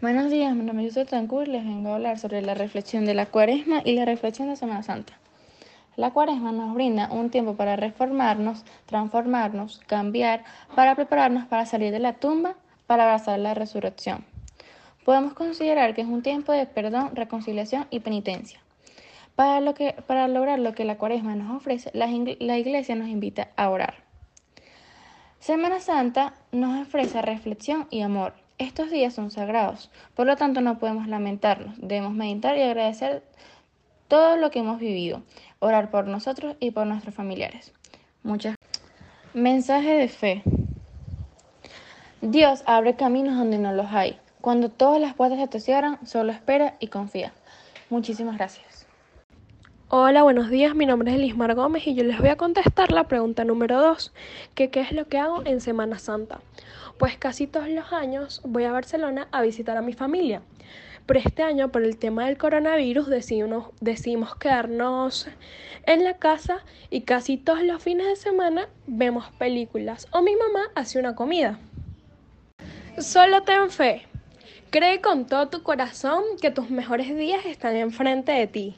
Buenos días, mi nombre es Yusuf Tancur les vengo a hablar sobre la reflexión de la cuaresma y la reflexión de Semana Santa. La cuaresma nos brinda un tiempo para reformarnos, transformarnos, cambiar, para prepararnos para salir de la tumba, para abrazar la resurrección. Podemos considerar que es un tiempo de perdón, reconciliación y penitencia. Para, lo que, para lograr lo que la cuaresma nos ofrece, la, la iglesia nos invita a orar. Semana Santa nos ofrece reflexión y amor, estos días son sagrados, por lo tanto no podemos lamentarnos, debemos meditar y agradecer todo lo que hemos vivido, orar por nosotros y por nuestros familiares. Muchas Mensaje de fe. Dios abre caminos donde no los hay. Cuando todas las puertas se te cierran, solo espera y confía. Muchísimas gracias. Hola, buenos días. Mi nombre es Elismar Gómez y yo les voy a contestar la pregunta número 2, que qué es lo que hago en Semana Santa. Pues casi todos los años voy a Barcelona a visitar a mi familia. Pero este año, por el tema del coronavirus, decidimos, decidimos quedarnos en la casa y casi todos los fines de semana vemos películas o mi mamá hace una comida. Solo ten fe. Cree con todo tu corazón que tus mejores días están enfrente de ti.